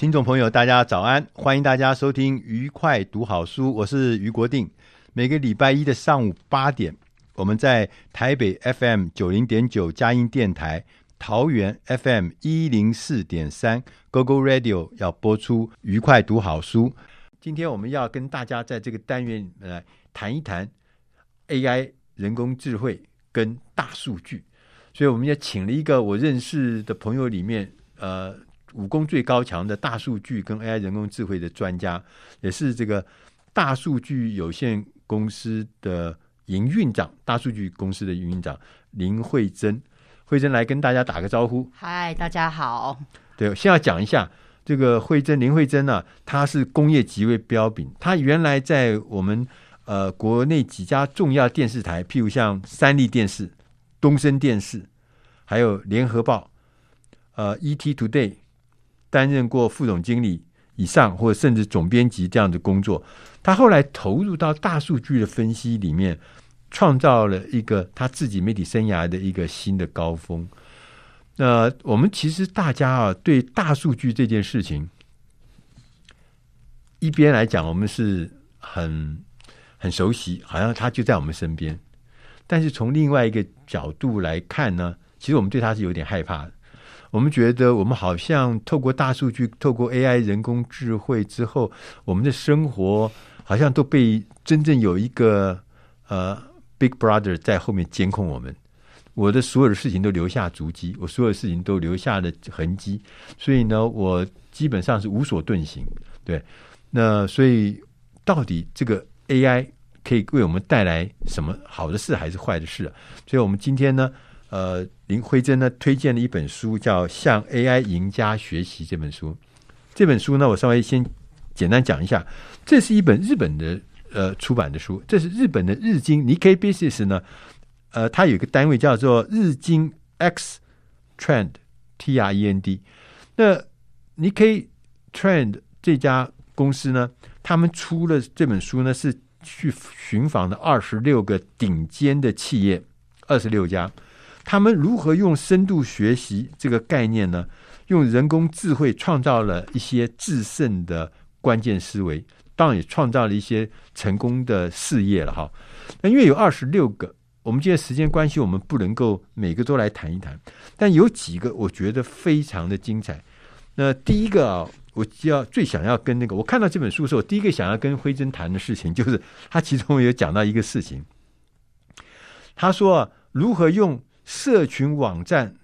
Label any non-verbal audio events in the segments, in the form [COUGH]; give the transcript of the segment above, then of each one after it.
听众朋友，大家早安！欢迎大家收听《愉快读好书》，我是于国定。每个礼拜一的上午八点，我们在台北 FM 九零点九佳音电台、桃园 FM 一零四点三 GoGo Radio 要播出《愉快读好书》。今天我们要跟大家在这个单元来谈一谈 AI 人工智慧跟大数据，所以我们也请了一个我认识的朋友里面，呃。武功最高强的大数据跟 AI 人工智慧的专家，也是这个大数据有限公司的营运长，大数据公司的营运长林慧珍。慧珍来跟大家打个招呼。嗨，大家好。对，先要讲一下这个慧珍，林慧珍呢、啊，她是工业极为标炳，她原来在我们呃国内几家重要电视台，譬如像三立电视、东森电视，还有联合报、呃 ET Today。担任过副总经理以上，或者甚至总编辑这样的工作。他后来投入到大数据的分析里面，创造了一个他自己媒体生涯的一个新的高峰。那我们其实大家啊，对大数据这件事情，一边来讲，我们是很很熟悉，好像他就在我们身边。但是从另外一个角度来看呢，其实我们对他是有点害怕的。我们觉得，我们好像透过大数据、透过 AI 人工智慧之后，我们的生活好像都被真正有一个呃 Big Brother 在后面监控我们。我的所有的事情都留下足迹，我所有的事情都留下了痕迹，所以呢，我基本上是无所遁形。对，那所以到底这个 AI 可以为我们带来什么好的事还是坏的事？所以我们今天呢，呃。林慧珍呢推荐了一本书，叫《向 AI 赢家学习》这本书。这本书呢，我稍微先简单讲一下。这是一本日本的呃出版的书，这是日本的日经 Nikkei Business 呢，呃，它有一个单位叫做日经 X Trend T R E N D。那 Nikkei Trend 这家公司呢，他们出了这本书呢，是去寻访的二十六个顶尖的企业，二十六家。他们如何用深度学习这个概念呢？用人工智慧创造了一些制胜的关键思维，当然也创造了一些成功的事业了哈。那因为有二十六个，我们今天时间关系，我们不能够每个都来谈一谈。但有几个我觉得非常的精彩。那第一个啊，我就要最想要跟那个，我看到这本书的时候，第一个想要跟辉珍谈的事情，[LAUGHS] 就是他其中有讲到一个事情。他说，如何用社群网站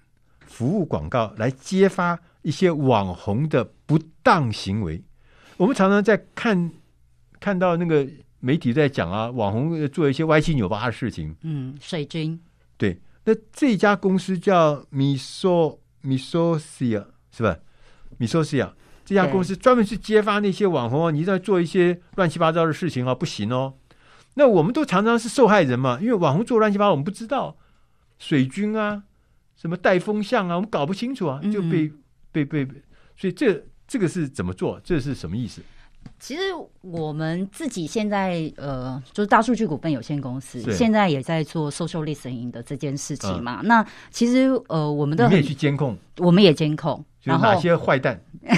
服务广告来揭发一些网红的不当行为。我们常常在看看到那个媒体在讲啊，网红做一些歪七扭八的事情。嗯，水军。对，那这家公司叫 Miso Misosia 是吧？Misosia 这家公司专门去揭发那些网红哦，你在做一些乱七八糟的事情啊，不行哦。那我们都常常是受害人嘛，因为网红做乱七八糟，我们不知道。水军啊，什么带风向啊，我们搞不清楚啊，就被、嗯、被被被，所以这这个是怎么做？这是什么意思？其实我们自己现在呃，就是大数据股份有限公司，现在也在做 social listening 的这件事情嘛。嗯、那其实呃，我们的可以去监控，我们也监控，然后哪些坏蛋。[LAUGHS]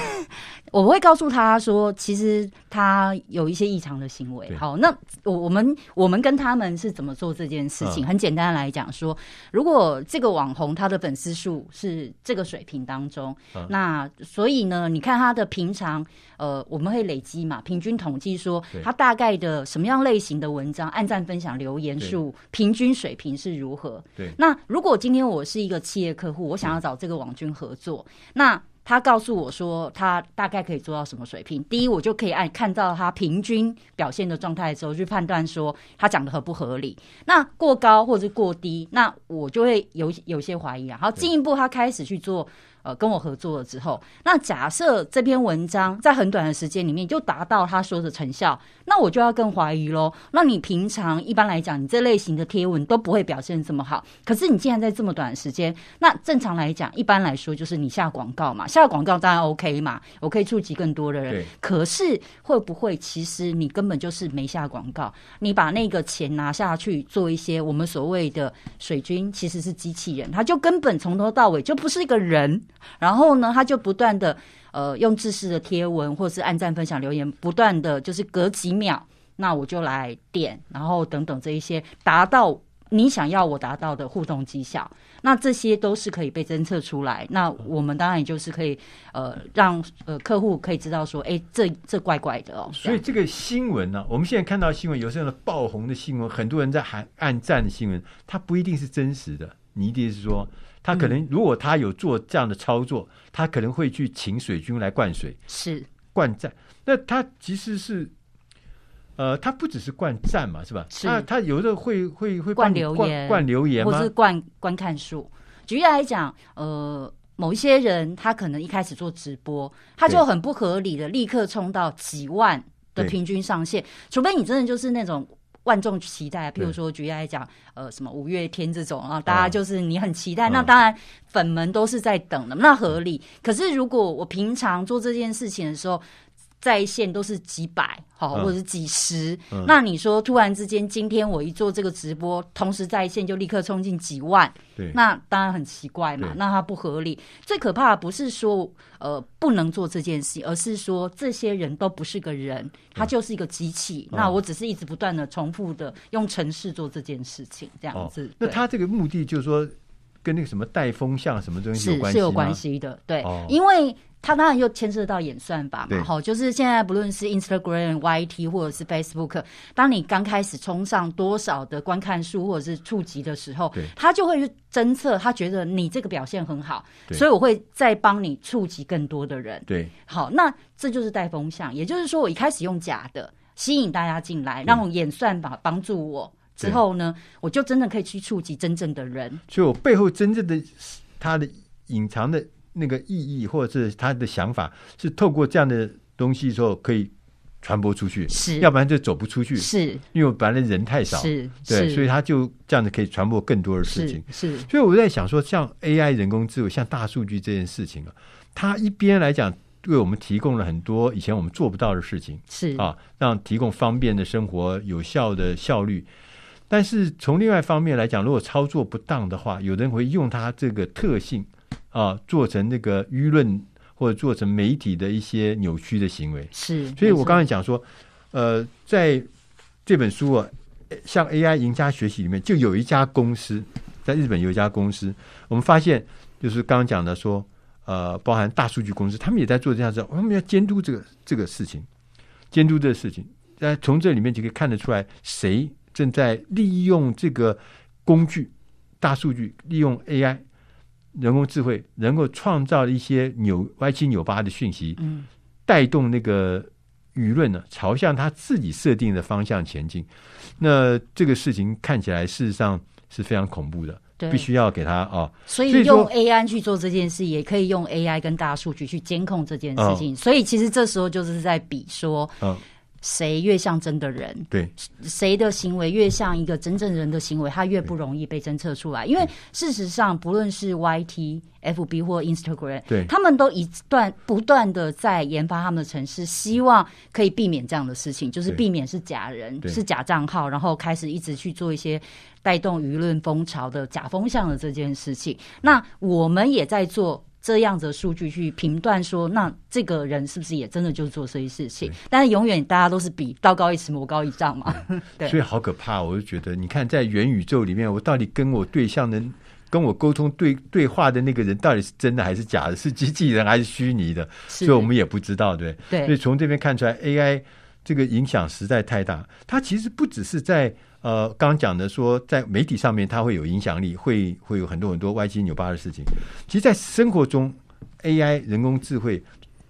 我会告诉他说，其实他有一些异常的行为。好，那我我们我们跟他们是怎么做这件事情？很简单来讲说，如果这个网红他的粉丝数是这个水平当中，那所以呢，你看他的平常呃，我们会累积嘛，平均统计说他大概的什么样类型的文章，按赞、分享、留言数，平均水平是如何？对。那如果今天我是一个企业客户，我想要找这个网军合作，那他告诉我说，他大概可以做到什么水平？第一，我就可以按看到他平均表现的状态之后，去判断说他讲的合不合理。那过高或者是过低，那我就会有有些怀疑啊。然后进一步，他开始去做呃，跟我合作了之后，那假设这篇文章在很短的时间里面就达到他说的成效，那我就要更怀疑喽。那你平常一般来讲，你这类型的贴文都不会表现这么好，可是你竟然在这么短的时间，那正常来讲，一般来说就是你下广告嘛，下广告当然 OK 嘛，我可以触及更多的人。可是会不会其实你根本就是没下广告，你把那个钱拿下去做一些我们所谓的水军，其实是机器人，他就根本从头到尾就不是一个人。然后呢，他就不断的呃用自式的贴文或是按赞、分享、留言，不断的就是隔几秒，那我就来点，然后等等这一些，达到你想要我达到的互动绩效。那这些都是可以被侦测出来。那我们当然也就是可以呃让呃客户可以知道说，哎，这这怪怪的哦。所以这个新闻呢、啊，我们现在看到新闻，有时候爆红的新闻，很多人在喊按赞的新闻，它不一定是真实的。你一定是说？他可能，如果他有做这样的操作，嗯、他可能会去请水军来灌水，是灌赞。那他其实是，呃，他不只是灌赞嘛，是吧？是他他有的会会会灌留言，灌留言，或是灌观看数。举例来讲，呃，某一些人他可能一开始做直播，他就很不合理的立刻冲到几万的平均上限，除非你真的就是那种。万众期待，譬如说举例来讲，呃，什么五月天这种啊，大家就是你很期待，那当然粉们都是在等的，那合理。可是如果我平常做这件事情的时候，在线都是几百，好，或者是几十，嗯、那你说突然之间，今天我一做这个直播，同时在线就立刻冲进几万，对，那当然很奇怪嘛，那它不合理。最可怕的不是说呃不能做这件事，而是说这些人都不是个人，他就是一个机器。嗯、那我只是一直不断的重复的用程式做这件事情，这样子。哦、那他这个目的就是说，跟那个什么带风向什么东西有关系是，是有关系的，对，哦、因为。它当然又牵涉到演算法嘛，好，就是现在不论是 Instagram、YT 或者是 Facebook，当你刚开始冲上多少的观看数或者是触及的时候，对。它就会去侦测，他觉得你这个表现很好，所以我会再帮你触及更多的人。对，好，那这就是带风向，也就是说，我一开始用假的吸引大家进来，让演算法帮助我之后呢，我就真的可以去触及真正的人。所以我背后真正的他的隐藏的。那个意义或者是他的想法，是透过这样的东西之后可以传播出去，是，要不然就走不出去，是，因为本来人太少，是，对，所以他就这样子可以传播更多的事情，是。是所以我在想说，像 AI 人工智能，像大数据这件事情啊，它一边来讲为我们提供了很多以前我们做不到的事情，是啊，让提供方便的生活、有效的效率。但是从另外一方面来讲，如果操作不当的话，有人会用它这个特性。啊，做成那个舆论或者做成媒体的一些扭曲的行为，是。所以我刚才讲说，呃，在这本书啊，像 AI 赢家学习里面，就有一家公司，在日本有一家公司，我们发现就是刚刚讲的说，呃，包含大数据公司，他们也在做这样子，我们要监督这个这个事情，监督这个事情，那从这里面就可以看得出来，谁正在利用这个工具，大数据，利用 AI。人工智慧能够创造一些扭歪七扭八的讯息，嗯，带动那个舆论呢，朝向他自己设定的方向前进。那这个事情看起来事实上是非常恐怖的，对，必须要给他啊。哦，所以用 AI 去做这件事，也可以用 AI 跟大数据去监控这件事情。哦，所以其实这时候就是在比说，嗯。谁越像真的人，对，谁的行为越像一个真正人的行为，他越不容易被侦测出来。因为事实上，不论是 YT、FB 或 Instagram，对，他们都一段不断的在研发他们的程式，希望可以避免这样的事情，就是避免是假人、是假账号，然后开始一直去做一些带动舆论风潮的假风向的这件事情。那我们也在做。这样子的数据去评断说，那这个人是不是也真的就做这些事情？但是永远大家都是比道高一尺，魔高一丈嘛。[LAUGHS] 对，所以好可怕。我就觉得，你看在元宇宙里面，我到底跟我对象的、跟我沟通对对话的那个人，到底是真的还是假的？是机器人还是虚拟的？所以我们也不知道，对。对。所以从这边看出来，AI 这个影响实在太大。它其实不只是在。呃，刚讲的说，在媒体上面它会有影响力，会会有很多很多歪七扭八的事情。其实，在生活中，AI 人工智慧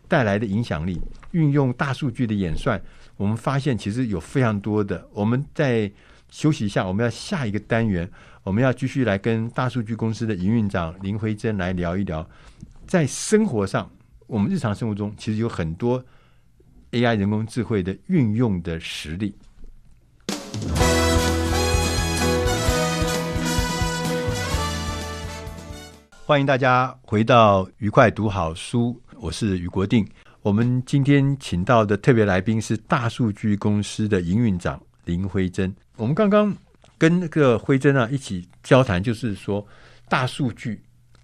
带来的影响力，运用大数据的演算，我们发现其实有非常多的。我们再休息一下，我们要下一个单元，我们要继续来跟大数据公司的营运长林辉珍来聊一聊在生活上，我们日常生活中其实有很多 AI 人工智慧的运用的实例。欢迎大家回到愉快读好书，我是于国定。我们今天请到的特别来宾是大数据公司的营运长林辉珍。我们刚刚跟那个辉珍啊一起交谈，就是说大数据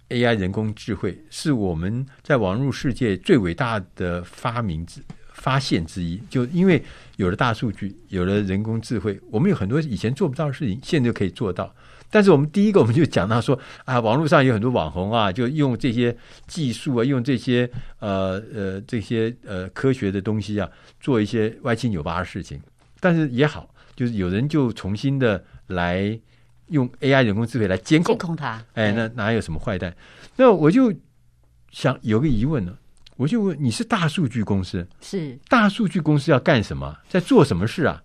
AI 人工智慧是我们在网络世界最伟大的发明之发现之一。就因为有了大数据，有了人工智慧，我们有很多以前做不到的事情，现在就可以做到。但是我们第一个，我们就讲到说啊，网络上有很多网红啊，就用这些技术啊，用这些呃呃这些呃科学的东西啊，做一些歪七扭八的事情。但是也好，就是有人就重新的来用 AI 人工智慧来监控，监控它。哎，那哪有什么坏蛋？那我就想有个疑问呢，我就问：你是大数据公司，是大数据公司要干什么？在做什么事啊？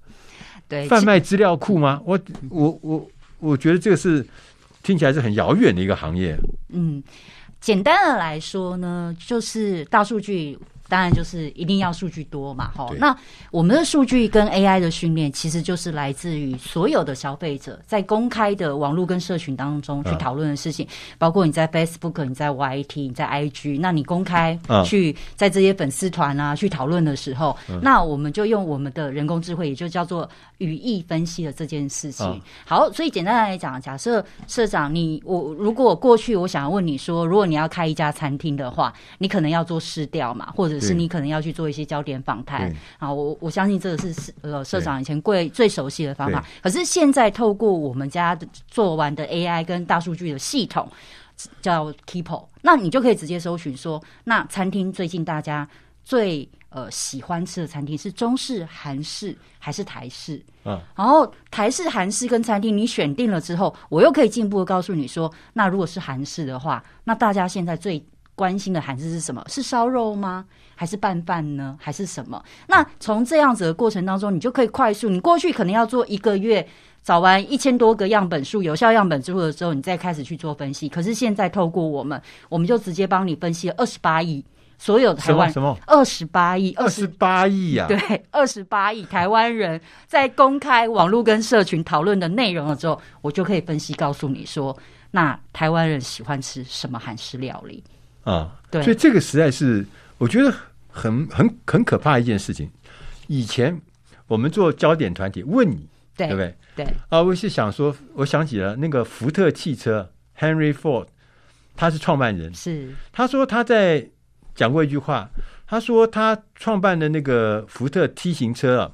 对，贩卖资料库吗？我我我。我觉得这个是听起来是很遥远的一个行业。嗯，简单的来说呢，就是大数据。当然就是一定要数据多嘛，哈。那我们的数据跟 AI 的训练，其实就是来自于所有的消费者在公开的网络跟社群当中去讨论的事情，包括你在 Facebook、你在 YT、你在 IG，那你公开去在这些粉丝团啊去讨论的时候，那我们就用我们的人工智慧，也就叫做语义分析的这件事情。好，所以简单来讲，假设社长你我如果过去我想要问你说，如果你要开一家餐厅的话，你可能要做市调嘛，或者是你可能要去做一些焦点访谈啊，我我相信这个是呃社长以前贵最熟悉的方法。可是现在透过我们家做完的 AI 跟大数据的系统叫 Keepo，那你就可以直接搜寻说，那餐厅最近大家最呃喜欢吃的餐厅是中式、韩式还是台式？嗯，然后台式、韩式跟餐厅你选定了之后，我又可以进一步的告诉你说，那如果是韩式的话，那大家现在最关心的韩式是什么？是烧肉吗？还是拌饭呢？还是什么？那从这样子的过程当中，你就可以快速。你过去可能要做一个月，找完一千多个样本数、有效样本之后的时候，你再开始去做分析。可是现在透过我们，我们就直接帮你分析了二十八亿所有台湾什么二十八亿二十八亿啊？对，二十八亿台湾人在公开网络跟社群讨论的内容了之后，我就可以分析告诉你说，那台湾人喜欢吃什么韩式料理？啊，对，所以这个实在是我觉得很很很可怕一件事情。以前我们做焦点团体问你，对，对不对？对啊，我是想说，我想起了那个福特汽车 Henry Ford，他是创办人，是他说他在讲过一句话，他说他创办的那个福特 T 型车啊，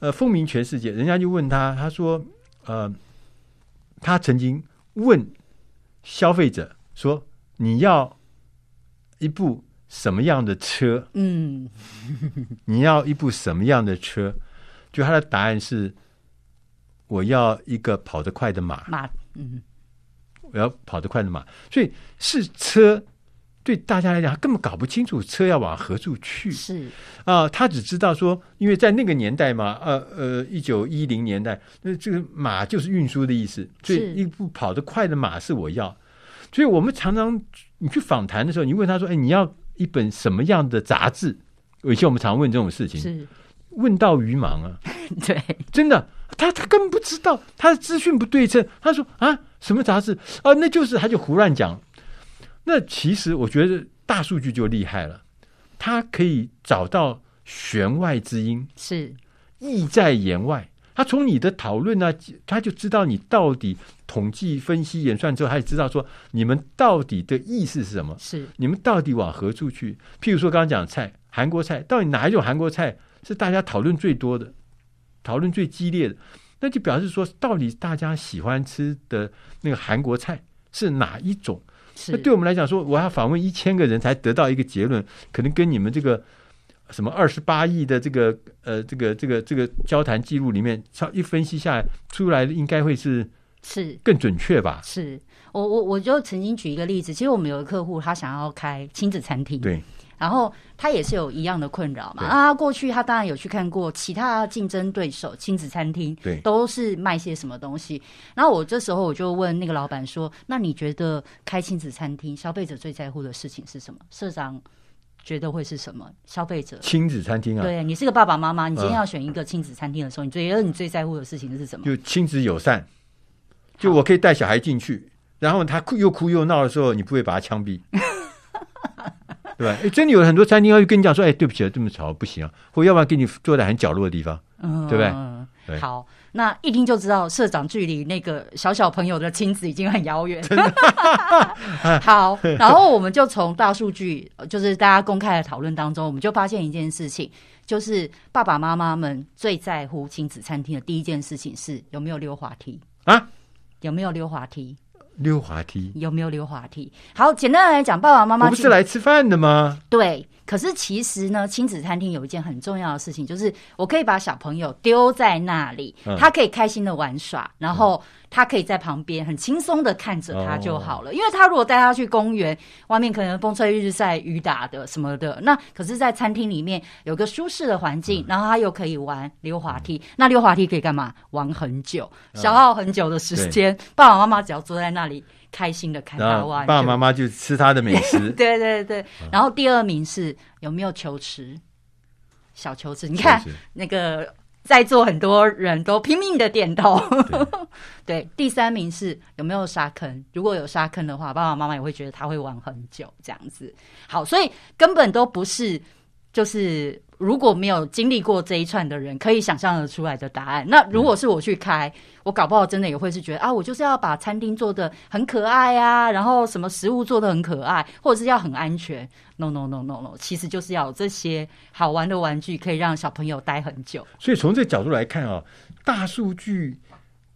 呃，风靡全世界。人家就问他，他说，呃，他曾经问消费者说，你要。一部什么样的车？嗯，你要一部什么样的车？就他的答案是：我要一个跑得快的马。马，嗯，我要跑得快的马。所以是车，对大家来讲，他根本搞不清楚车要往何处去。是啊、呃，他只知道说，因为在那个年代嘛，呃呃，一九一零年代，那这个马就是运输的意思。所以一部跑得快的马是我要。所以我们常常。你去访谈的时候，你问他说：“哎，你要一本什么样的杂志？”以前我们常问这种事情，是问到鱼盲啊。[LAUGHS] 对，真的，他他根本不知道，他的资讯不对称。他说：“啊，什么杂志啊？那就是他就胡乱讲。”那其实我觉得大数据就厉害了，他可以找到弦外之音，是意在言外。他从你的讨论呢，他就知道你到底统计分析演算之后，他也知道说你们到底的意思是什么，是你们到底往何处去？譬如说刚刚讲菜，韩国菜，到底哪一种韩国菜是大家讨论最多的、讨论最激烈的？那就表示说，到底大家喜欢吃的那个韩国菜是哪一种？那对我们来讲说，我要访问一千个人才得到一个结论，可能跟你们这个。什么二十八亿的这个呃这个这个这个交谈记录里面，超一分析下来出来的应该会是是更准确吧？是我我我就曾经举一个例子，其实我们有个客户他想要开亲子餐厅，对，然后他也是有一样的困扰嘛。啊，过去他当然有去看过其他竞争对手亲子餐厅，对，都是卖些什么东西。然后我这时候我就问那个老板说：“那你觉得开亲子餐厅，消费者最在乎的事情是什么？”社长觉得会是什么？消费者亲子餐厅啊？对，你是个爸爸妈妈，你今天要选一个亲子餐厅的时候，嗯、你觉得你最在乎的事情是什么？就亲子友善，就我可以带小孩进去，然后他哭又哭又闹的时候，你不会把他枪毙。[LAUGHS] 对吧？哎，真的有很多餐厅要跟你讲说：“哎，对不起啊，这么吵不行啊，或要不然给你坐在很角落的地方，嗯、对不对？”对，好，那一听就知道社长距离那个小小朋友的亲子已经很遥远。[LAUGHS] 好，[LAUGHS] 然后我们就从大数据，就是大家公开的讨论当中，我们就发现一件事情，就是爸爸妈妈们最在乎亲子餐厅的第一件事情是有没有溜滑梯啊？有没有溜滑梯？溜滑梯有没有溜滑梯？好，简单来讲，爸爸妈妈不是来吃饭的吗？对。可是其实呢，亲子餐厅有一件很重要的事情，就是我可以把小朋友丢在那里，嗯、他可以开心的玩耍，然后他可以在旁边很轻松的看着他就好了。嗯、因为他如果带他去公园，外面可能风吹日晒雨打的什么的，那可是在餐厅里面有个舒适的环境，嗯、然后他又可以玩溜滑梯。嗯、那溜滑梯可以干嘛？玩很久，消耗很久的时间。嗯、爸爸妈妈只要坐在那里。开心的看他玩，爸爸妈妈就吃他的美食。[LAUGHS] 对对对，然后第二名是有没有球池，小球池。你看那个在座很多人都拼命的点头。对，[LAUGHS] 对，第三名是有没有沙坑？如果有沙坑的话，爸爸妈妈也会觉得他会玩很久这样子。好，所以根本都不是就是。如果没有经历过这一串的人，可以想象得出来的答案。那如果是我去开，我搞不好真的也会是觉得啊，我就是要把餐厅做的很可爱啊，然后什么食物做的很可爱，或者是要很安全。No no no no no，其实就是要有这些好玩的玩具，可以让小朋友待很久。所以从这个角度来看啊，大数据。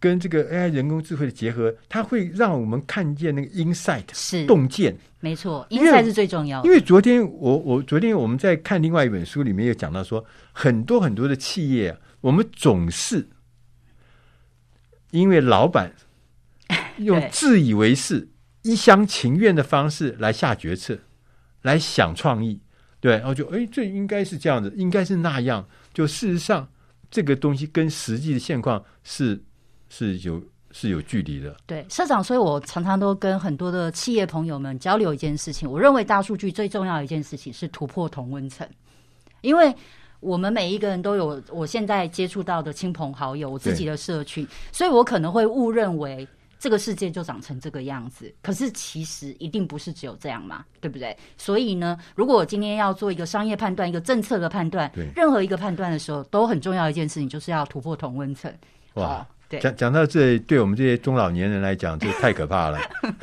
跟这个 AI 人工智慧的结合，它会让我们看见那个 insight 是洞见，没错，insight 是最重要的。因为昨天我我昨天我们在看另外一本书里面有讲到说，很多很多的企业啊，我们总是因为老板用 [LAUGHS] 自以为是、一厢情愿的方式来下决策，来想创意，对，然后就哎，这应该是这样子，应该是那样。就事实上，这个东西跟实际的现况是。是有是有距离的，对，社长，所以我常常都跟很多的企业朋友们交流一件事情。我认为大数据最重要的一件事情是突破同温层，因为我们每一个人都有我现在接触到的亲朋好友，我自己的社群，所以我可能会误认为这个世界就长成这个样子。可是其实一定不是只有这样嘛，对不对？所以呢，如果我今天要做一个商业判断、一个政策的判断，对任何一个判断的时候，都很重要的一件事情就是要突破同温层。哇！讲讲到这，对我们这些中老年人来讲，这太可怕了。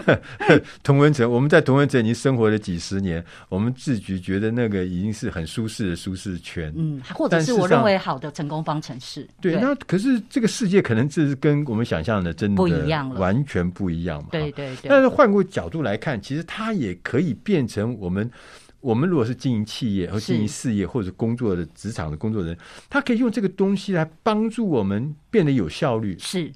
[LAUGHS] [LAUGHS] 同文城，我们在同文城已经生活了几十年，我们自己觉得那个已经是很舒适的舒适圈。嗯，或者是我认为好的成功方程式。对，对，那可是这个世界可能这是跟我们想象的真的不一样了，完全不一样嘛。对对对。但是换个角度来看，其实它也可以变成我们。我们如果是经营企业或经营事业或者工作的职场的工作人，他可以用这个东西来帮助我们变得有效率。是，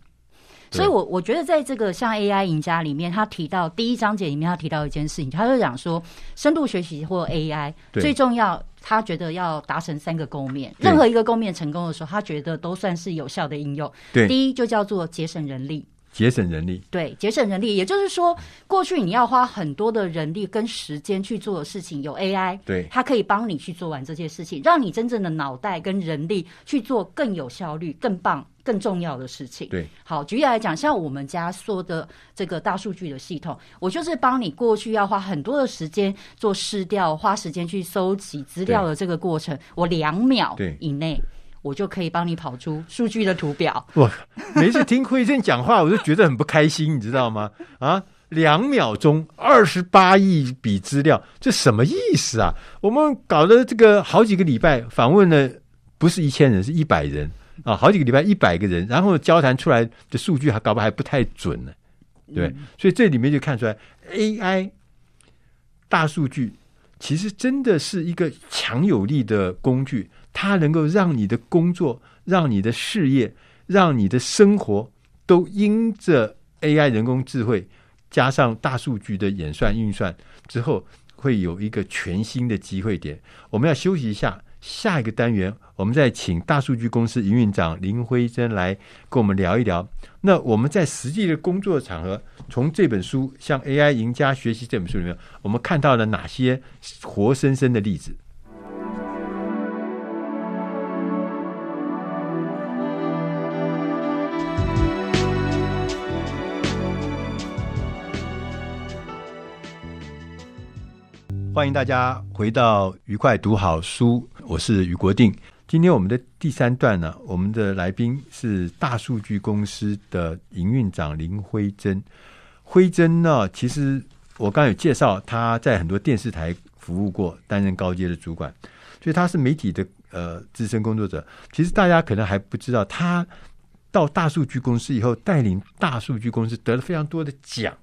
所以我我觉得在这个像 AI 赢家里面，他提到第一章节里面，他提到一件事情，他就讲说，深度学习或 AI 最重要，他觉得要达成三个构面，任何一个构面成功的时候，他觉得都算是有效的应用。对，第一就叫做节省人力。节省人力，对，节省人力，也就是说，过去你要花很多的人力跟时间去做的事情，有 AI，对，它可以帮你去做完这些事情，让你真正的脑袋跟人力去做更有效率、更棒、更重要的事情。对，好，举例来讲，像我们家说的这个大数据的系统，我就是帮你过去要花很多的时间做试调，花时间去搜集资料的这个过程，我两秒以内。我就可以帮你跑出数据的图表。[LAUGHS] 我每次听惠贞讲话，我就觉得很不开心，你知道吗？啊，两秒钟二十八亿笔资料，这什么意思啊？我们搞了这个好几个礼拜，访问了不是一千人，是一百人啊，好几个礼拜一百个人，然后交谈出来的数据还搞不好还不太准呢。对，嗯、所以这里面就看出来，AI 大数据其实真的是一个强有力的工具。它能够让你的工作、让你的事业、让你的生活都因着 AI 人工智慧加上大数据的演算运算之后，会有一个全新的机会点。我们要休息一下，下一个单元我们再请大数据公司营运长林辉珍来跟我们聊一聊。那我们在实际的工作场合，从这本书像 AI 赢家学习这本书里面，我们看到了哪些活生生的例子？欢迎大家回到愉快读好书，我是于国定。今天我们的第三段呢，我们的来宾是大数据公司的营运长林辉珍。辉珍呢，其实我刚刚有介绍，他在很多电视台服务过，担任高阶的主管，所以他是媒体的呃资深工作者。其实大家可能还不知道，他到大数据公司以后，带领大数据公司得了非常多的奖。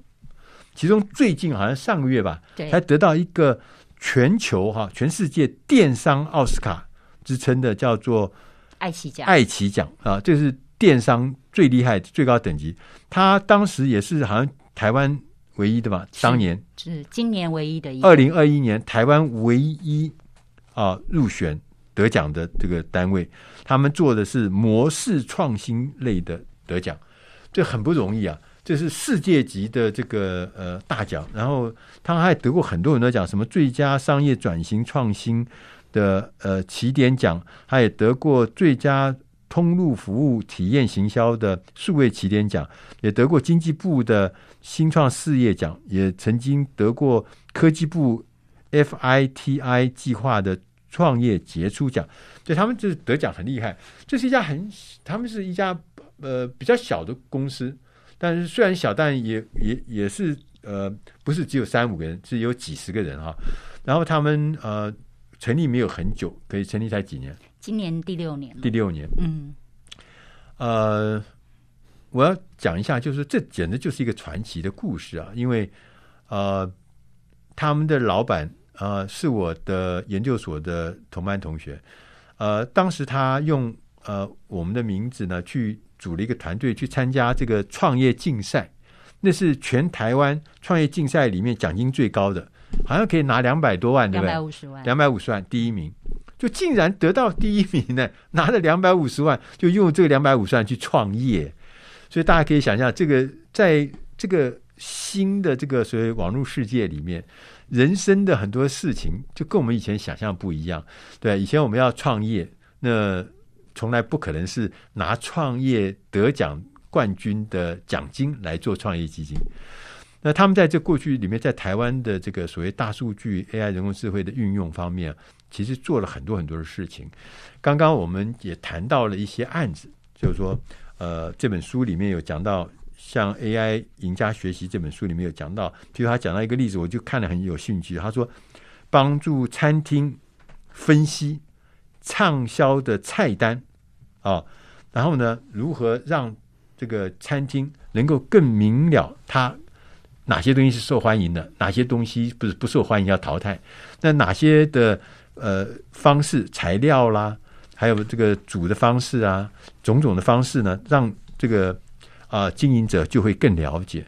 其中最近好像上个月吧，才得到一个全球哈全世界电商奥斯卡之称的叫做爱奇奖。爱奇奖啊，这是电商最厉害最高等级。他当时也是好像台湾唯一的吧，当年是今年唯一的一个。二零二一年台湾唯一啊入选得奖的这个单位，他们做的是模式创新类的得奖，这很不容易啊。这是世界级的这个呃大奖，然后他还得过很多很多奖，什么最佳商业转型创新的呃起点奖，他也得过最佳通路服务体验行销的数位起点奖，也得过经济部的新创事业奖，也曾经得过科技部 FITI 计划的创业杰出奖，对他们就是得奖很厉害。这是一家很，他们是一家呃比较小的公司。但是虽然小，但也也也是呃，不是只有三五个人，是有几十个人哈。然后他们呃成立没有很久，可以成立才几年？今年第六年。第六年，嗯。呃，我要讲一下，就是这简直就是一个传奇的故事啊！因为呃，他们的老板呃是我的研究所的同班同学，呃，当时他用呃我们的名字呢去。组了一个团队去参加这个创业竞赛，那是全台湾创业竞赛里面奖金最高的，好像可以拿两百多万，对不对？两百五十万，两百五十万，第一名，就竟然得到第一名呢，拿了两百五十万，就用这个两百五十万去创业，所以大家可以想象，这个在这个新的这个所谓网络世界里面，人生的很多事情就跟我们以前想象不一样。对，以前我们要创业，那。从来不可能是拿创业得奖冠军的奖金来做创业基金。那他们在这过去里面，在台湾的这个所谓大数据 AI 人工智慧的运用方面，其实做了很多很多的事情。刚刚我们也谈到了一些案子，就是说，呃，这本书里面有讲到，像 AI 赢家学习这本书里面有讲到，譬如他讲到一个例子，我就看了很有兴趣。他说，帮助餐厅分析畅销的菜单。啊、然后呢，如何让这个餐厅能够更明了它哪些东西是受欢迎的，哪些东西不是不受欢迎要淘汰？那哪些的呃方式、材料啦，还有这个煮的方式啊，种种的方式呢，让这个啊、经营者就会更了解。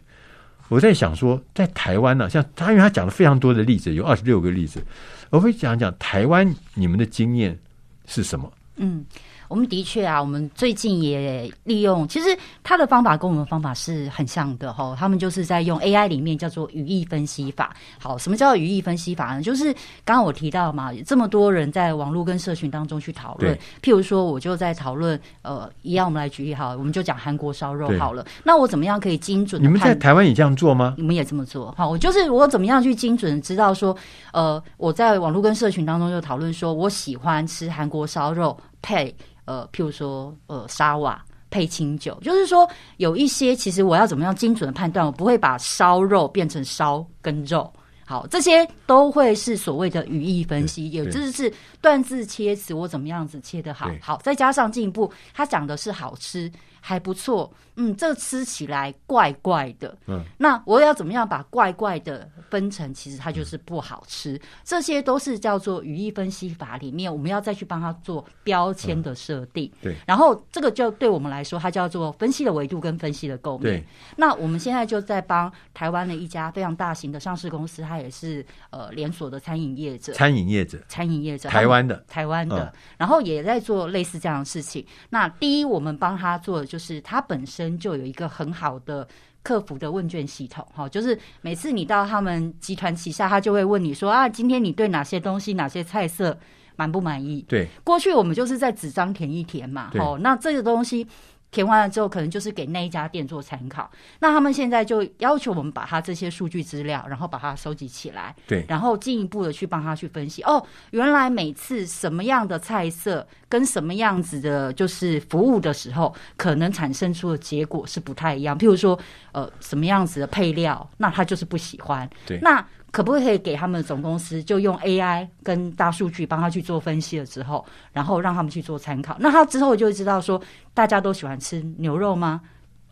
我在想说，在台湾呢，像他因为他讲了非常多的例子，有二十六个例子，我会讲讲台湾你们的经验是什么？嗯。我们的确啊，我们最近也利用，其实他的方法跟我们方法是很像的哈。他们就是在用 AI 里面叫做语义分析法。好，什么叫语义分析法呢？就是刚刚我提到嘛，这么多人在网络跟社群当中去讨论，譬如说我就在讨论，呃，一样我们来举例好了，我们就讲韩国烧肉好了。那我怎么样可以精准？你们在台湾也这样做吗？你们也这么做？好，我就是我怎么样去精准知道说，呃，我在网络跟社群当中就讨论说我喜欢吃韩国烧肉配。呃，譬如说，呃，沙瓦配清酒，就是说有一些，其实我要怎么样精准的判断，我不会把烧肉变成烧跟肉。好，这些都会是所谓的语义分析，也就是断字切词，我怎么样子切的好。好，再加上进一步，他讲的是好吃还不错，嗯，这个吃起来怪怪的，嗯，那我要怎么样把怪怪的分成？其实它就是不好吃，这些都是叫做语义分析法里面，我们要再去帮他做标签的设定，嗯，对，然后这个就对我们来说，它叫做分析的维度跟分析的构面。对，那我们现在就在帮台湾的一家非常大型的上市公司，它也是呃连锁的餐饮业者，餐饮业者，餐饮业者，台湾的，台湾的，嗯，然后也在做类似这样的事情。那第一，我们帮他做的就是，它本身就有一个很好的客服的问卷系统，哈，就是每次你到他们集团旗下，他就会问你说啊，今天你对哪些东西、哪些菜色满不满意？对，过去我们就是在纸张填一填嘛，哦，那这个东西。填完了之后，可能就是给那一家店做参考。那他们现在就要求我们把他这些数据资料，然后把它收集起来，对，然后进一步的去帮他去分析。哦，原来每次什么样的菜色跟什么样子的，就是服务的时候，可能产生出的结果是不太一样。譬如说，呃，什么样子的配料，那他就是不喜欢。对，那。可不可以给他们总公司就用 AI 跟大数据帮他去做分析了之后，然后让他们去做参考。那他之后就会知道说，大家都喜欢吃牛肉吗？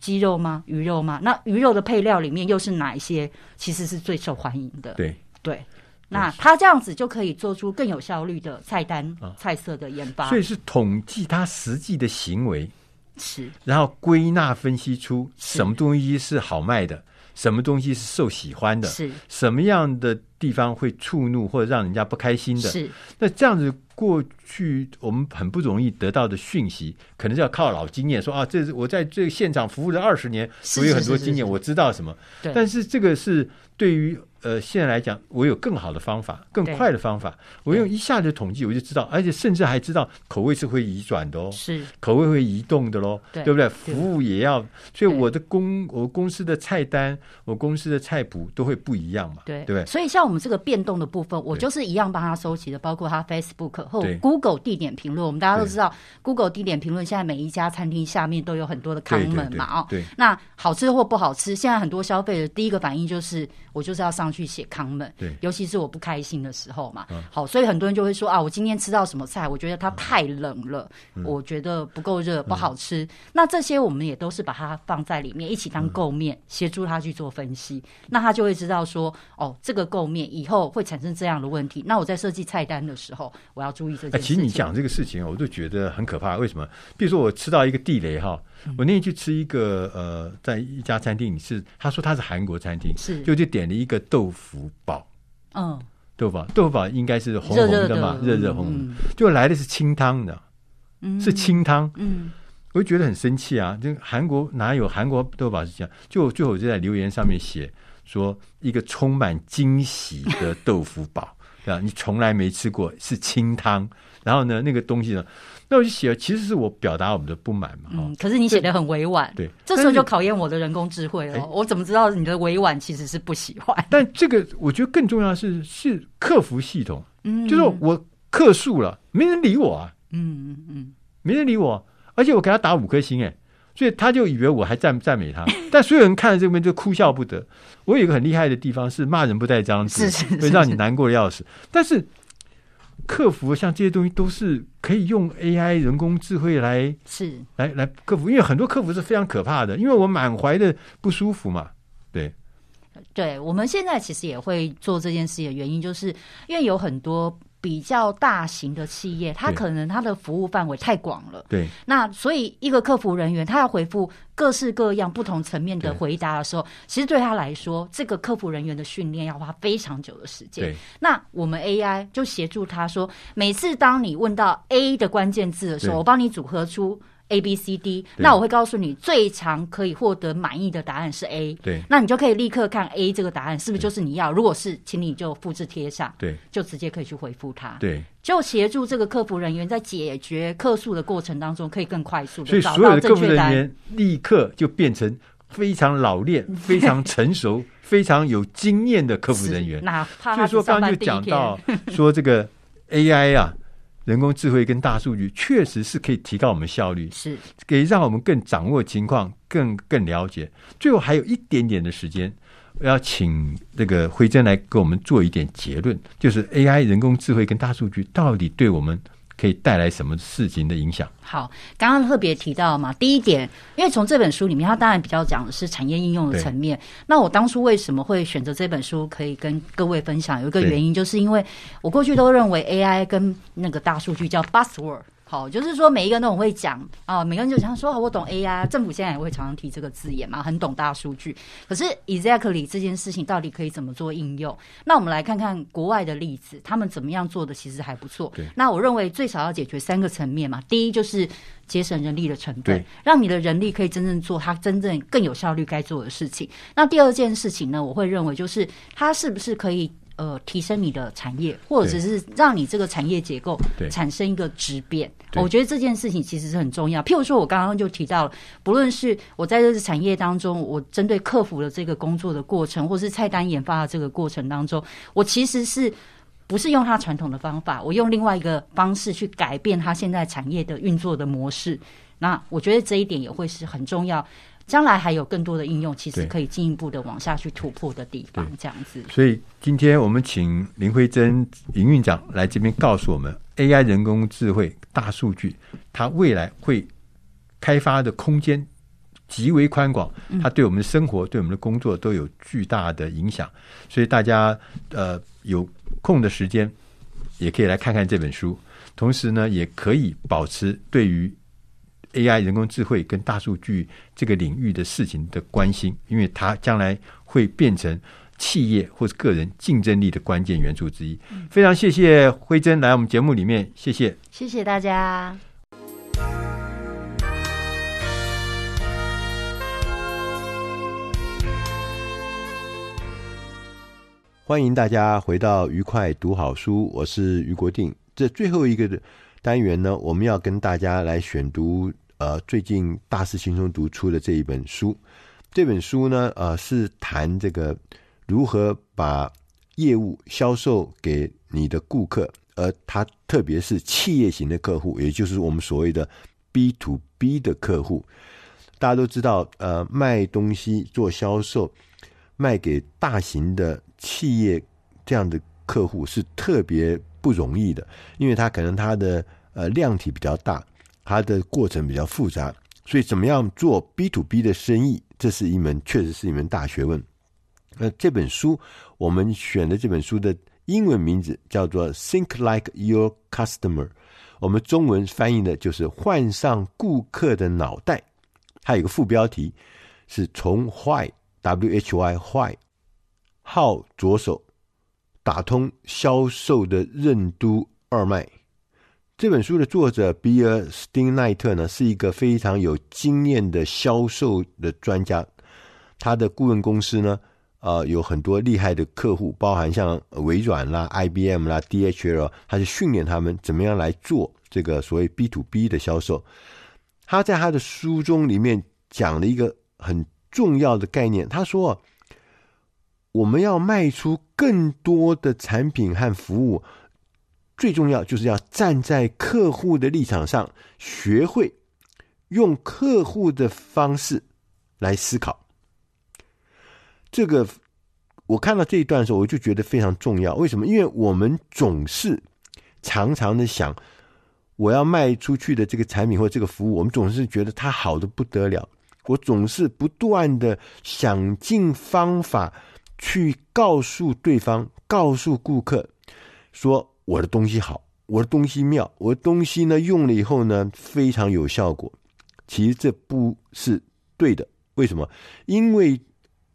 鸡肉吗？鱼肉吗？那鱼肉的配料里面又是哪一些？其实是最受欢迎的。对对，那他这样子就可以做出更有效率的菜单、菜色的研发。所以是统计他实际的行为，是，然后归纳分析出什么东西是好卖的。什么东西是受喜欢的？是什么样的地方会触怒或者让人家不开心的？是那这样子过去我们很不容易得到的讯息，可能是要靠老经验说啊，这是我在这个现场服务了二十年，所以很多经验，我知道什么。但是这个是对于。呃，现在来讲，我有更好的方法，更快的方法。我用一下子统计，我就知道，而且甚至还知道口味是会移转的哦，是口味会移动的喽，对不对？服务也要，所以我的公我公司的菜单，我公司的菜谱都会不一样嘛，对对不对？所以像我们这个变动的部分，我就是一样帮他收集的，包括他 Facebook 或 Google 地点评论。我们大家都知道，Google 地点评论现在每一家餐厅下面都有很多的 comment 嘛，哦，对，那好吃或不好吃，现在很多消费者第一个反应就是，我就是要上去写 comment。对，尤其是我不开心的时候嘛，嗯、好，所以很多人就会说啊，我今天吃到什么菜，我觉得它太冷了，嗯、我觉得不够热，不好吃。嗯、那这些我们也都是把它放在里面，一起当构面，协、嗯、助他去做分析。那他就会知道说，哦，这个构面以后会产生这样的问题。那我在设计菜单的时候，我要注意这件事情。其实你讲这个事情，我就觉得很可怕。为什么？比如说我吃到一个地雷哈，我那天去吃一个呃，在一家餐厅，是他说他是韩国餐厅，是就就点了一个豆腐煲。嗯，豆腐煲，豆腐煲应该是红红的嘛，热热红红，嗯、就来的是清汤的，嗯、是清汤。嗯，我就觉得很生气啊！就韩国哪有韩国豆腐煲是这样？就最后我就在留言上面写说，一个充满惊喜的豆腐煲，[LAUGHS] 对吧？你从来没吃过，是清汤。然后呢，那个东西呢？那我就写了，其实是我表达我们的不满嘛。嗯，可是你写的很委婉。对，这时候就考验我的人工智慧了。欸、我怎么知道你的委婉其实是不喜欢？[LAUGHS] 但这个我觉得更重要的是是客服系统。嗯，就是我客诉了，没人理我啊。嗯嗯嗯，没人理我，而且我给他打五颗星，哎，所以他就以为我还赞赞美他。但所有人看了这边就哭笑不得。我有一个很厉害的地方是骂人不带脏字，会让你难过的要死。但是。客服像这些东西都是可以用 AI 人工智慧来是来来克服，因为很多客服是非常可怕的，因为我满怀的不舒服嘛。对，对，我们现在其实也会做这件事的原因，就是因为有很多。比较大型的企业，它可能它的服务范围太广了。对，那所以一个客服人员，他要回复各式各样不同层面的回答的时候，其实对他来说，这个客服人员的训练要花非常久的时间。对，那我们 AI 就协助他说，每次当你问到 A 的关键字的时候，我帮你组合出。A B C D，那我会告诉你最长可以获得满意的答案是 A。对，那你就可以立刻看 A 这个答案是不是就是你要？如果是，请你就复制贴上。对，就直接可以去回复他。对，就协助这个客服人员在解决客诉的过程当中，可以更快速的。所以所有的客服人员立刻就变成非常老练、[LAUGHS] 非常成熟、非常有经验的客服人员。那所以说刚刚就讲到 [LAUGHS] 说这个 AI 啊。人工智慧跟大数据确实是可以提高我们效率，是可以让我们更掌握情况，更更了解。最后还有一点点的时间，我要请这个辉珍来给我们做一点结论，就是 AI 人工智慧跟大数据到底对我们可以带来什么事情的影响？好，刚刚特别提到嘛，第一点，因为从这本书里面，它当然比较讲的是产业应用的层面。那我当初为什么会选择这本书，可以跟各位分享？有一个原因，就是因为我过去都认为 AI 跟那个大数据叫 buzzword。好，就是说每一个人都很会讲啊，每个人就想说，我懂 AI，政府现在也会常常提这个字眼嘛，很懂大数据。可是 exactly 这件事情到底可以怎么做应用？那我们来看看国外的例子，他们怎么样做的其实还不错。那我认为最少要解决三个层面嘛，第一就是节省人力的成本，让你的人力可以真正做他真正更有效率该做的事情。那第二件事情呢，我会认为就是它是不是可以。呃，提升你的产业，或者是让你这个产业结构产生一个质变，我觉得这件事情其实是很重要。譬如说，我刚刚就提到了，不论是我在这个产业当中，我针对客服的这个工作的过程，或是菜单研发的这个过程当中，我其实是不是用它传统的方法，我用另外一个方式去改变它现在产业的运作的模式。那我觉得这一点也会是很重要。将来还有更多的应用，其实可以进一步的往下去突破的地方，这样子。所以今天我们请林慧珍营运长来这边告诉我们，AI 人工智慧、大数据，它未来会开发的空间极为宽广，它对我们的生活、对我们的工作都有巨大的影响。所以大家呃有空的时间，也可以来看看这本书，同时呢，也可以保持对于。AI 人工智慧跟大数据这个领域的事情的关心，因为它将来会变成企业或者个人竞争力的关键元素之一。非常谢谢辉珍来我们节目里面，谢谢，谢谢大家。欢迎大家回到愉快读好书，我是于国定。这最后一个的单元呢，我们要跟大家来选读。呃，最近大师轻松读出的这一本书，这本书呢，呃，是谈这个如何把业务销售给你的顾客，而他特别是企业型的客户，也就是我们所谓的 B to B 的客户。大家都知道，呃，卖东西做销售，卖给大型的企业这样的客户是特别不容易的，因为他可能他的呃量体比较大。它的过程比较复杂，所以怎么样做 B to B 的生意，这是一门确实是一门大学问。那这本书我们选的这本书的英文名字叫做 Think Like Your Customer，我们中文翻译的就是换上顾客的脑袋。它有个副标题是从 Why W H Y Why How 着手打通销售的任督二脉。这本书的作者比尔·斯汀奈特呢，是一个非常有经验的销售的专家。他的顾问公司呢，呃，有很多厉害的客户，包含像微软啦、IBM 啦、DHL，他是训练他们怎么样来做这个所谓 B to B 的销售。他在他的书中里面讲了一个很重要的概念，他说：“我们要卖出更多的产品和服务。”最重要就是要站在客户的立场上，学会用客户的方式来思考。这个我看到这一段的时候，我就觉得非常重要。为什么？因为我们总是常常的想，我要卖出去的这个产品或这个服务，我们总是觉得它好的不得了。我总是不断的想尽方法去告诉对方，告诉顾客说。我的东西好，我的东西妙，我的东西呢，用了以后呢，非常有效果。其实这不是对的，为什么？因为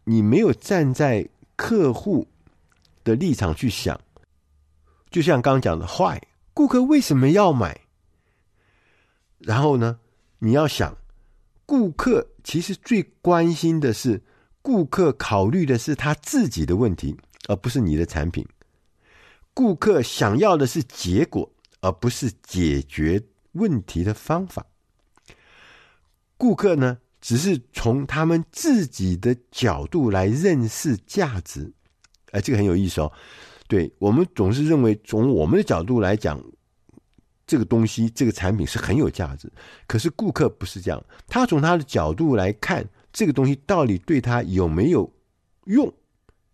你没有站在客户的立场去想。就像刚刚讲的，Why，顾客为什么要买？然后呢，你要想，顾客其实最关心的是，顾客考虑的是他自己的问题，而不是你的产品。顾客想要的是结果，而不是解决问题的方法。顾客呢，只是从他们自己的角度来认识价值。哎，这个很有意思哦。对，我们总是认为，从我们的角度来讲，这个东西、这个产品是很有价值。可是顾客不是这样，他从他的角度来看，这个东西到底对他有没有用？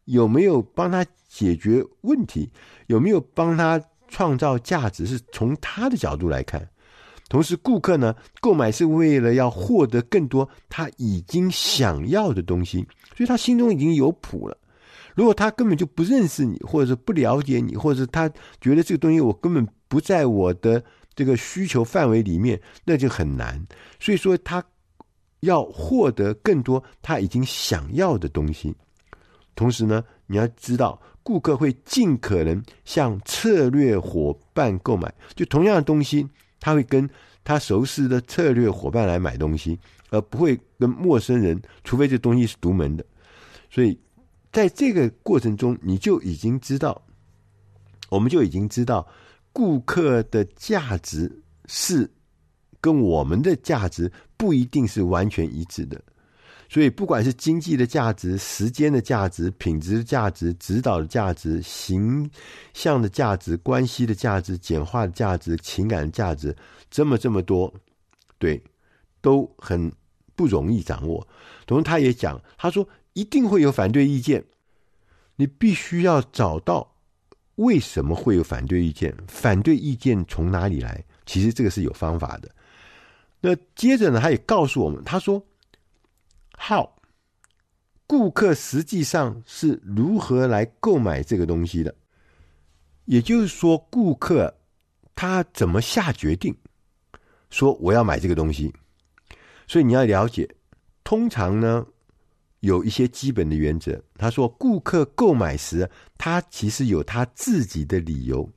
有没有帮他解决问题？有没有帮他创造价值是从他的角度来看。同时，顾客呢，购买是为了要获得更多他已经想要的东西，所以他心中已经有谱了。如果他根本就不认识你，或者是不了解你，或者是他觉得这个东西我根本不在我的这个需求范围里面，那就很难。所以说，他要获得更多他已经想要的东西。同时呢，你要知道，顾客会尽可能向策略伙伴购买，就同样的东西。他会跟他熟悉的策略伙伴来买东西，而不会跟陌生人，除非这东西是独门的。所以，在这个过程中，你就已经知道，我们就已经知道，顾客的价值是跟我们的价值不一定是完全一致的。所以，不管是经济的价值、时间的价值、品质的价值、指导的价值、形象的价值、关系的价值、简化的价值、情感的价值，这么这么多，对，都很不容易掌握。同时，他也讲，他说一定会有反对意见，你必须要找到为什么会有反对意见，反对意见从哪里来？其实这个是有方法的。那接着呢，他也告诉我们，他说。好，顾客实际上是如何来购买这个东西的？也就是说，顾客他怎么下决定说我要买这个东西？所以你要了解，通常呢有一些基本的原则。他说，顾客购买时，他其实有他自己的理由，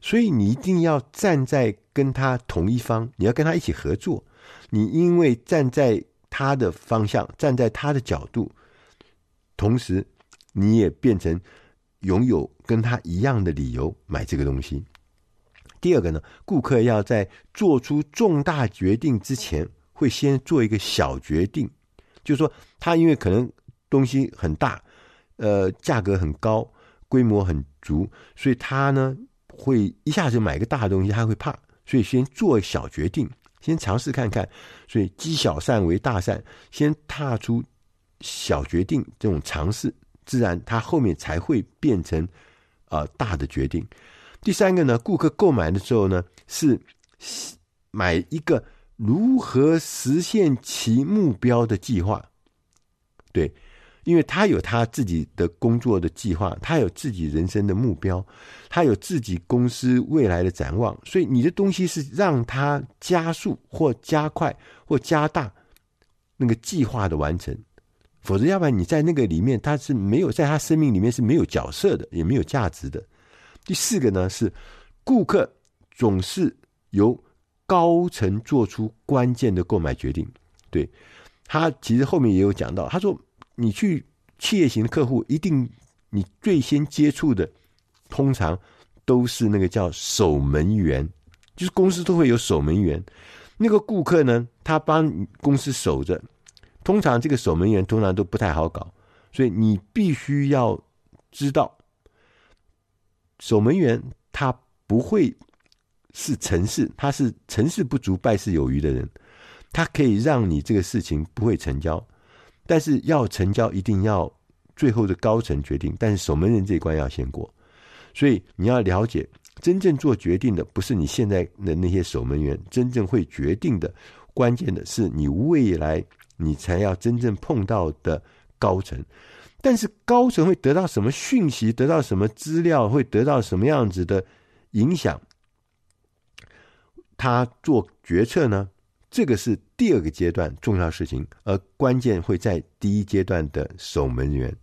所以你一定要站在跟他同一方，你要跟他一起合作。你因为站在他的方向，站在他的角度，同时你也变成拥有跟他一样的理由买这个东西。第二个呢，顾客要在做出重大决定之前，会先做一个小决定，就是说他因为可能东西很大，呃，价格很高，规模很足，所以他呢会一下子买个大东西，他会怕，所以先做小决定。先尝试看看，所以积小善为大善，先踏出小决定这种尝试，自然他后面才会变成啊、呃、大的决定。第三个呢，顾客购买的时候呢，是买一个如何实现其目标的计划，对。因为他有他自己的工作的计划，他有自己人生的目标，他有自己公司未来的展望，所以你的东西是让他加速或加快或加大那个计划的完成，否则要不然你在那个里面他是没有在他生命里面是没有角色的，也没有价值的。第四个呢是顾客总是由高层做出关键的购买决定，对，他其实后面也有讲到，他说。你去企业型的客户，一定你最先接触的，通常都是那个叫守门员，就是公司都会有守门员。那个顾客呢，他帮公司守着，通常这个守门员通常都不太好搞，所以你必须要知道，守门员他不会是成事，他是成事不足败事有余的人，他可以让你这个事情不会成交。但是要成交，一定要最后的高层决定。但是守门人这一关要先过，所以你要了解，真正做决定的不是你现在的那些守门员，真正会决定的，关键的是你未来你才要真正碰到的高层。但是高层会得到什么讯息，得到什么资料，会得到什么样子的影响，他做决策呢？这个是第二个阶段重要事情，而关键会在第一阶段的守门员。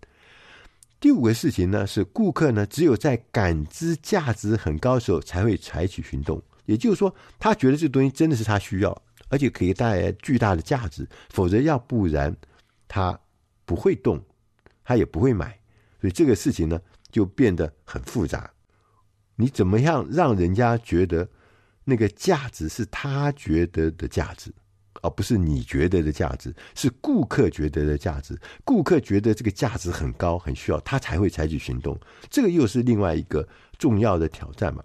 第五个事情呢，是顾客呢只有在感知价值很高的时候才会采取行动，也就是说，他觉得这东西真的是他需要，而且可以带来巨大的价值，否则要不然他不会动，他也不会买。所以这个事情呢就变得很复杂。你怎么样让人家觉得？那个价值是他觉得的价值，而不是你觉得的价值，是顾客觉得的价值。顾客觉得这个价值很高，很需要，他才会采取行动。这个又是另外一个重要的挑战嘛。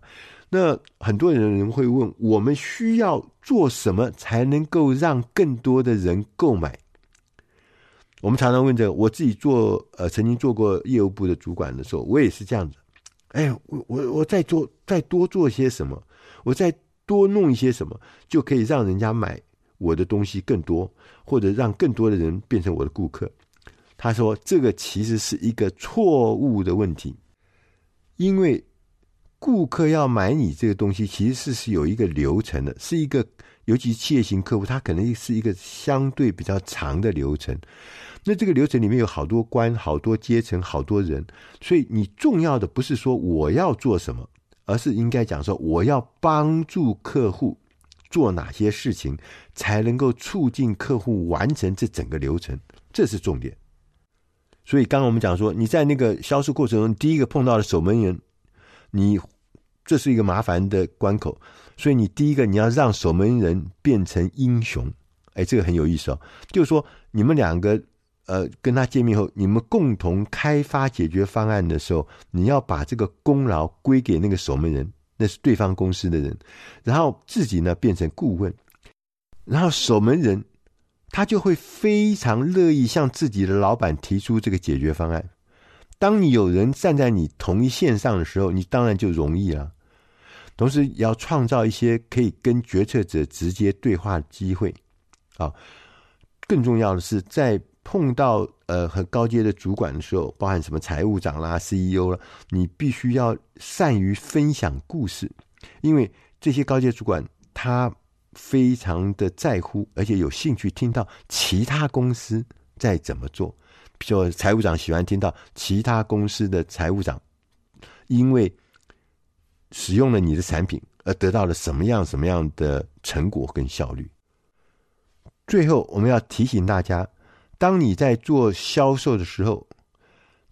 那很多人会问：我们需要做什么才能够让更多的人购买？我们常常问这个。我自己做呃，曾经做过业务部的主管的时候，我也是这样子。哎，我我我再做再多做些什么，我再多弄一些什么，就可以让人家买我的东西更多，或者让更多的人变成我的顾客。他说，这个其实是一个错误的问题，因为顾客要买你这个东西，其实是是有一个流程的，是一个。尤其企业型客户，他可能是一个相对比较长的流程。那这个流程里面有好多关、好多阶层、好多人，所以你重要的不是说我要做什么，而是应该讲说我要帮助客户做哪些事情，才能够促进客户完成这整个流程，这是重点。所以刚刚我们讲说，你在那个销售过程中，第一个碰到的守门员，你这是一个麻烦的关口。所以你第一个你要让守门人变成英雄，哎，这个很有意思哦。就是说你们两个呃跟他见面后，你们共同开发解决方案的时候，你要把这个功劳归给那个守门人，那是对方公司的人，然后自己呢变成顾问，然后守门人他就会非常乐意向自己的老板提出这个解决方案。当你有人站在你同一线上的时候，你当然就容易了。同时，要创造一些可以跟决策者直接对话的机会。啊，更重要的是，在碰到呃很高阶的主管的时候，包含什么财务长啦、CEO 啦，你必须要善于分享故事，因为这些高阶主管他非常的在乎，而且有兴趣听到其他公司在怎么做。比如说，财务长喜欢听到其他公司的财务长，因为。使用了你的产品而得到了什么样什么样的成果跟效率？最后，我们要提醒大家，当你在做销售的时候，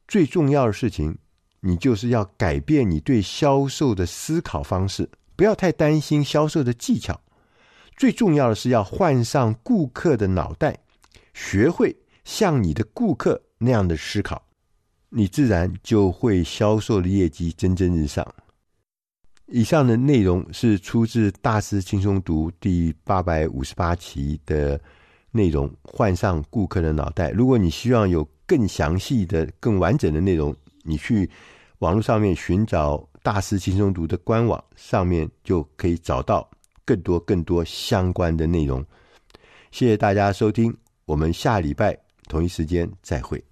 最重要的事情，你就是要改变你对销售的思考方式，不要太担心销售的技巧。最重要的是要换上顾客的脑袋，学会像你的顾客那样的思考，你自然就会销售的业绩蒸蒸日上。以上的内容是出自《大师轻松读》第八百五十八期的内容。换上顾客的脑袋。如果你希望有更详细的、更完整的内容，你去网络上面寻找《大师轻松读》的官网，上面就可以找到更多更多相关的内容。谢谢大家收听，我们下礼拜同一时间再会。